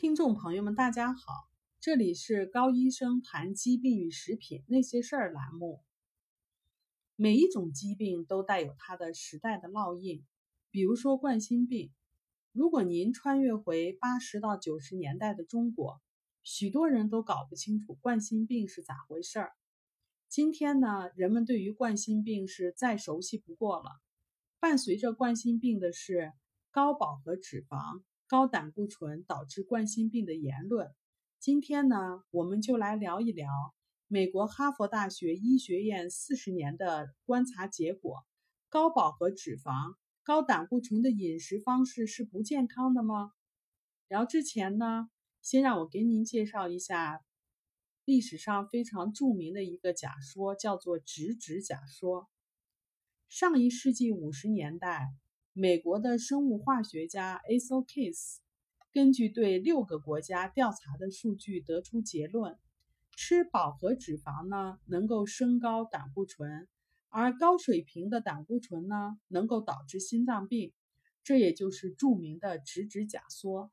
听众朋友们，大家好，这里是高医生谈疾病与食品那些事儿栏目。每一种疾病都带有它的时代的烙印，比如说冠心病。如果您穿越回八十到九十年代的中国，许多人都搞不清楚冠心病是咋回事儿。今天呢，人们对于冠心病是再熟悉不过了。伴随着冠心病的是高饱和脂肪。高胆固醇导致冠心病的言论。今天呢，我们就来聊一聊美国哈佛大学医学院四十年的观察结果：高饱和脂肪、高胆固醇的饮食方式是不健康的吗？聊之前呢，先让我给您介绍一下历史上非常著名的一个假说，叫做直指假说。上一世纪五十年代。美国的生物化学家 Aso Case 根据对六个国家调查的数据得出结论：吃饱和脂肪呢能够升高胆固醇，而高水平的胆固醇呢能够导致心脏病。这也就是著名的直指假说。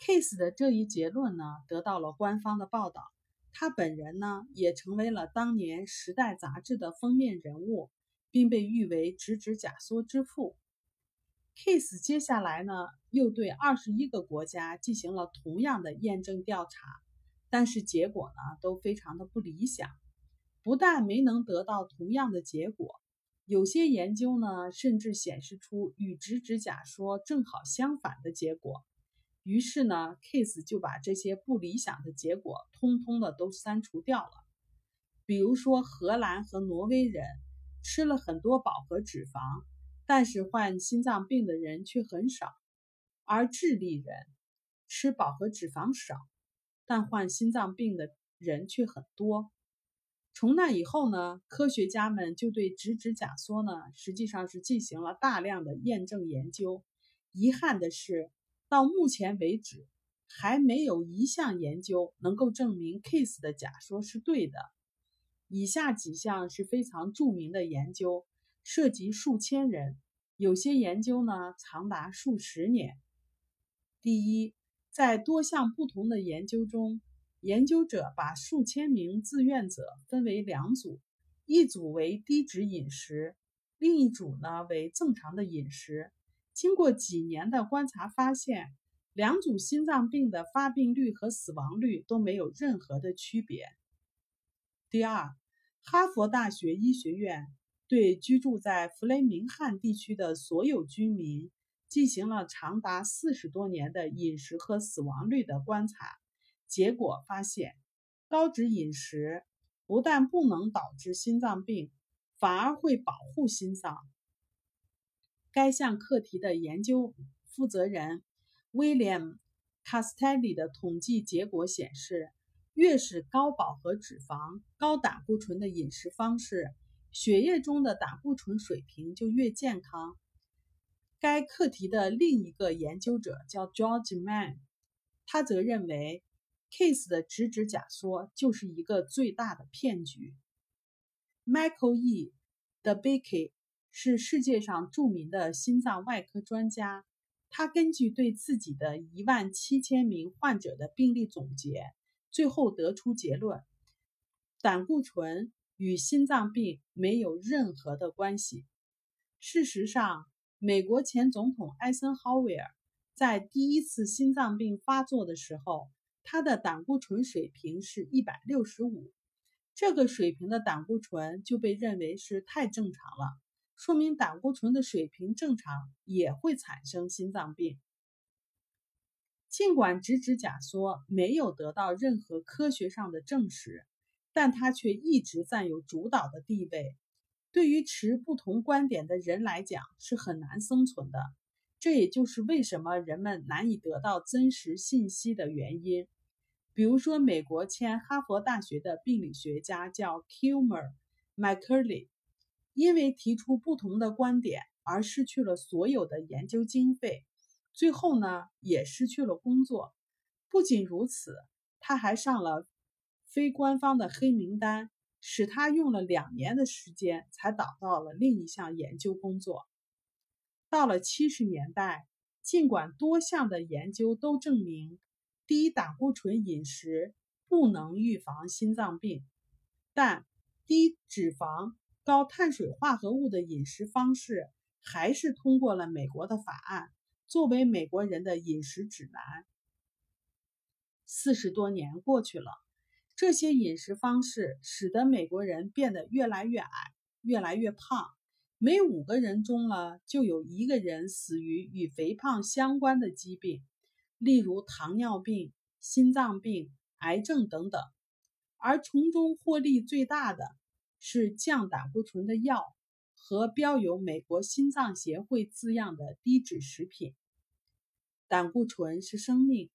Case 的这一结论呢得到了官方的报道，他本人呢也成为了当年《时代》杂志的封面人物。并被誉为“直指假说之父”。Case 接下来呢，又对二十一个国家进行了同样的验证调查，但是结果呢都非常的不理想。不但没能得到同样的结果，有些研究呢甚至显示出与直指假说正好相反的结果。于是呢，Case 就把这些不理想的结果通通的都删除掉了。比如说，荷兰和挪威人。吃了很多饱和脂肪，但是患心脏病的人却很少；而智利人吃饱和脂肪少，但患心脏病的人却很多。从那以后呢，科学家们就对直指假说呢，实际上是进行了大量的验证研究。遗憾的是，到目前为止，还没有一项研究能够证明 Case 的假说是对的。以下几项是非常著名的研究，涉及数千人，有些研究呢长达数十年。第一，在多项不同的研究中，研究者把数千名志愿者分为两组，一组为低脂饮食，另一组呢为正常的饮食。经过几年的观察，发现两组心脏病的发病率和死亡率都没有任何的区别。第二。哈佛大学医学院对居住在弗雷明汉地区的所有居民进行了长达四十多年的饮食和死亡率的观察，结果发现，高脂饮食不但不能导致心脏病，反而会保护心脏。该项课题的研究负责人 William Castelli 的统计结果显示。越是高饱和脂肪、高胆固醇的饮食方式，血液中的胆固醇水平就越健康。该课题的另一个研究者叫 George Mann，他则认为 Case 的直指假说就是一个最大的骗局。Michael E. d e b a k e 是世界上著名的心脏外科专家，他根据对自己的一万七千名患者的病例总结。最后得出结论：胆固醇与心脏病没有任何的关系。事实上，美国前总统艾森豪威尔在第一次心脏病发作的时候，他的胆固醇水平是一百六十五，这个水平的胆固醇就被认为是太正常了，说明胆固醇的水平正常也会产生心脏病。尽管直指假说没有得到任何科学上的证实，但它却一直占有主导的地位。对于持不同观点的人来讲是很难生存的，这也就是为什么人们难以得到真实信息的原因。比如说，美国前哈佛大学的病理学家叫 Kilmer m c c u r l y 因为提出不同的观点而失去了所有的研究经费。最后呢，也失去了工作。不仅如此，他还上了非官方的黑名单，使他用了两年的时间才找到了另一项研究工作。到了七十年代，尽管多项的研究都证明低胆固醇饮食不能预防心脏病，但低脂肪、高碳水化合物的饮食方式还是通过了美国的法案，作为美国人的饮食指南。四十多年过去了，这些饮食方式使得美国人变得越来越矮，越来越胖。每五个人中了就有一个人死于与肥胖相关的疾病，例如糖尿病、心脏病、癌症等等。而从中获利最大的是降胆固醇的药和标有美国心脏协会字样的低脂食品。胆固醇是生命，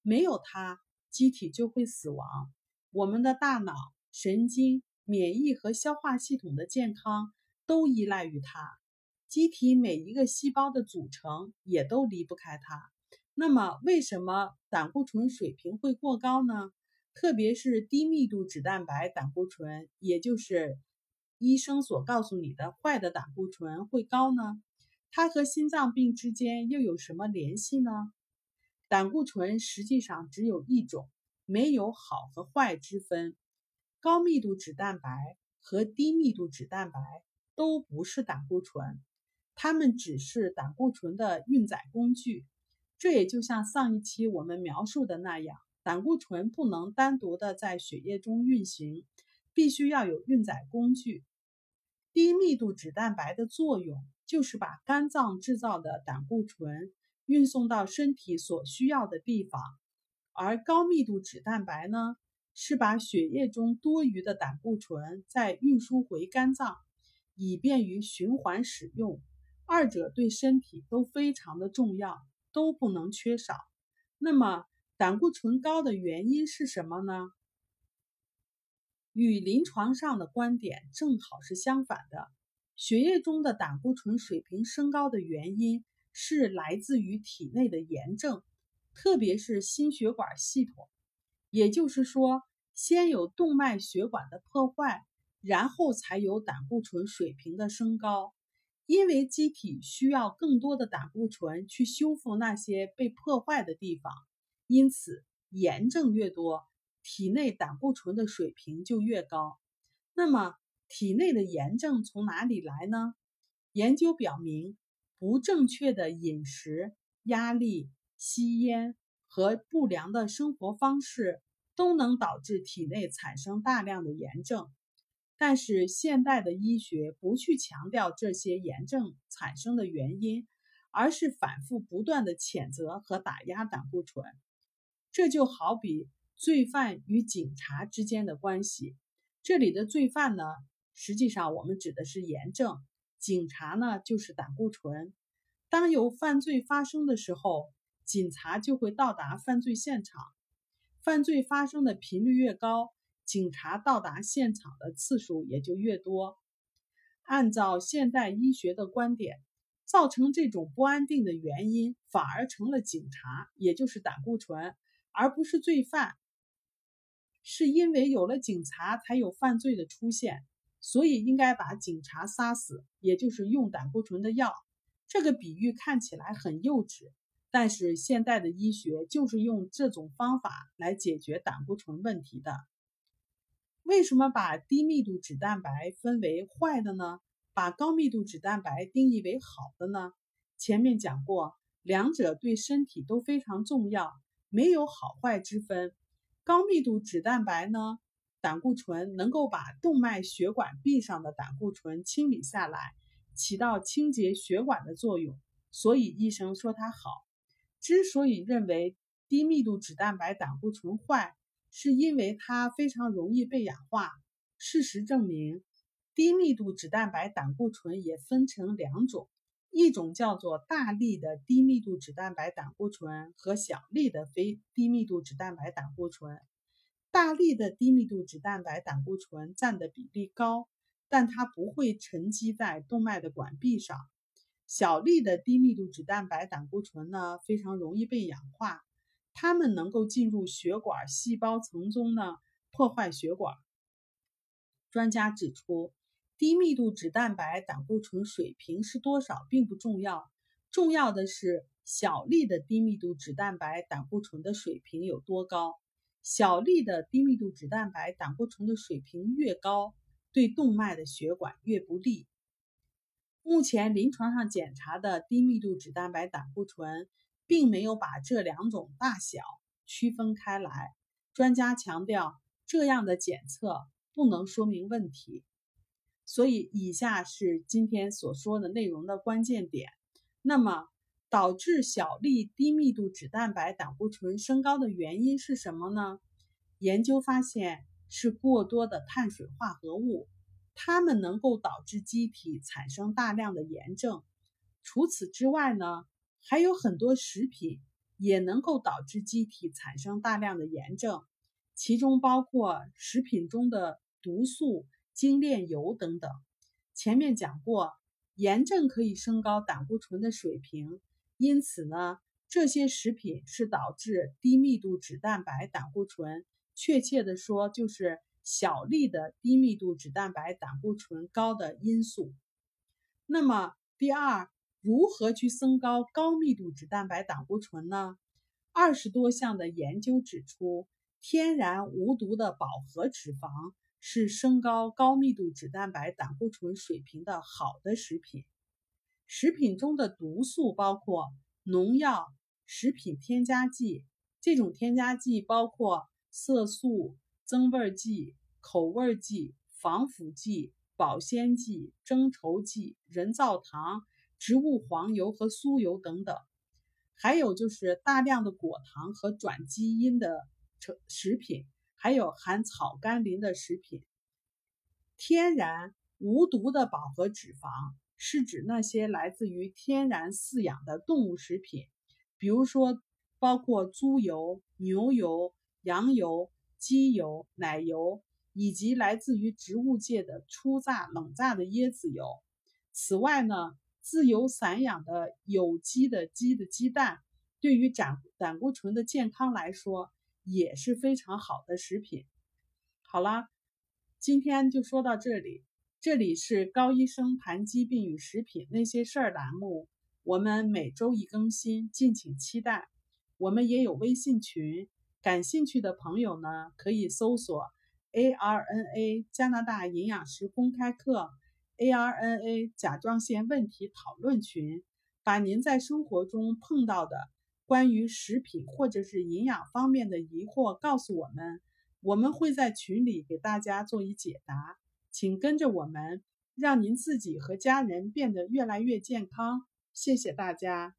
没有它，机体就会死亡。我们的大脑、神经、免疫和消化系统的健康。都依赖于它，机体每一个细胞的组成也都离不开它。那么，为什么胆固醇水平会过高呢？特别是低密度脂蛋白胆固醇，也就是医生所告诉你的坏的胆固醇会高呢？它和心脏病之间又有什么联系呢？胆固醇实际上只有一种，没有好和坏之分。高密度脂蛋白和低密度脂蛋白。都不是胆固醇，它们只是胆固醇的运载工具。这也就像上一期我们描述的那样，胆固醇不能单独的在血液中运行，必须要有运载工具。低密度脂蛋白的作用就是把肝脏制造的胆固醇运送到身体所需要的地方，而高密度脂蛋白呢，是把血液中多余的胆固醇再运输回肝脏。以便于循环使用，二者对身体都非常的重要，都不能缺少。那么，胆固醇高的原因是什么呢？与临床上的观点正好是相反的。血液中的胆固醇水平升高的原因是来自于体内的炎症，特别是心血管系统。也就是说，先有动脉血管的破坏。然后才有胆固醇水平的升高，因为机体需要更多的胆固醇去修复那些被破坏的地方，因此炎症越多，体内胆固醇的水平就越高。那么，体内的炎症从哪里来呢？研究表明，不正确的饮食、压力、吸烟和不良的生活方式都能导致体内产生大量的炎症。但是现代的医学不去强调这些炎症产生的原因，而是反复不断的谴责和打压胆固醇。这就好比罪犯与警察之间的关系。这里的罪犯呢，实际上我们指的是炎症；警察呢，就是胆固醇。当有犯罪发生的时候，警察就会到达犯罪现场。犯罪发生的频率越高。警察到达现场的次数也就越多。按照现代医学的观点，造成这种不安定的原因反而成了警察，也就是胆固醇，而不是罪犯。是因为有了警察，才有犯罪的出现，所以应该把警察杀死，也就是用胆固醇的药。这个比喻看起来很幼稚，但是现代的医学就是用这种方法来解决胆固醇问题的。为什么把低密度脂蛋白分为坏的呢？把高密度脂蛋白定义为好的呢？前面讲过，两者对身体都非常重要，没有好坏之分。高密度脂蛋白呢，胆固醇能够把动脉血管壁上的胆固醇清理下来，起到清洁血管的作用，所以医生说它好。之所以认为低密度脂蛋白胆固醇坏，是因为它非常容易被氧化。事实证明，低密度脂蛋白胆固醇也分成两种，一种叫做大粒的低密度脂蛋白胆固醇和小粒的非低密度脂蛋白胆固醇。大粒的低密度脂蛋白胆固醇占的比例高，但它不会沉积在动脉的管壁上。小粒的低密度脂蛋白胆固醇呢，非常容易被氧化。它们能够进入血管细胞层中呢，破坏血管。专家指出，低密度脂蛋白胆固醇水平是多少并不重要，重要的是小粒的低密度脂蛋白胆固醇的水平有多高。小粒的低密度脂蛋白胆固醇的水平越高，对动脉的血管越不利。目前临床上检查的低密度脂蛋白胆固醇，并没有把这两种大小区分开来。专家强调，这样的检测不能说明问题。所以，以下是今天所说的内容的关键点。那么，导致小粒低密度脂蛋白胆固醇升高的原因是什么呢？研究发现是过多的碳水化合物。它们能够导致机体产生大量的炎症。除此之外呢，还有很多食品也能够导致机体产生大量的炎症，其中包括食品中的毒素、精炼油等等。前面讲过，炎症可以升高胆固醇的水平，因此呢，这些食品是导致低密度脂蛋白胆固醇，确切的说就是。小粒的低密度脂蛋白胆固醇高的因素。那么，第二，如何去升高高密度脂蛋白胆固醇呢？二十多项的研究指出，天然无毒的饱和脂肪是升高高密度脂蛋白胆固醇水平的好的食品。食品中的毒素包括农药、食品添加剂，这种添加剂包括色素。增味剂、口味剂、防腐剂、保鲜剂、增稠剂、人造糖、植物黄油和酥油等等，还有就是大量的果糖和转基因的成食品，还有含草甘膦的食品。天然无毒的饱和脂肪是指那些来自于天然饲养的动物食品，比如说包括猪油、牛油、羊油。鸡油、奶油以及来自于植物界的初榨、冷榨的椰子油。此外呢，自由散养的有机的鸡的鸡蛋，对于胆胆固醇的健康来说也是非常好的食品。好了，今天就说到这里。这里是高医生谈疾病与食品那些事儿栏目，我们每周一更新，敬请期待。我们也有微信群。感兴趣的朋友呢，可以搜索 ARNA 加拿大营养师公开课、ARNA 甲状腺问题讨论群，把您在生活中碰到的关于食品或者是营养方面的疑惑告诉我们，我们会在群里给大家做一解答。请跟着我们，让您自己和家人变得越来越健康。谢谢大家。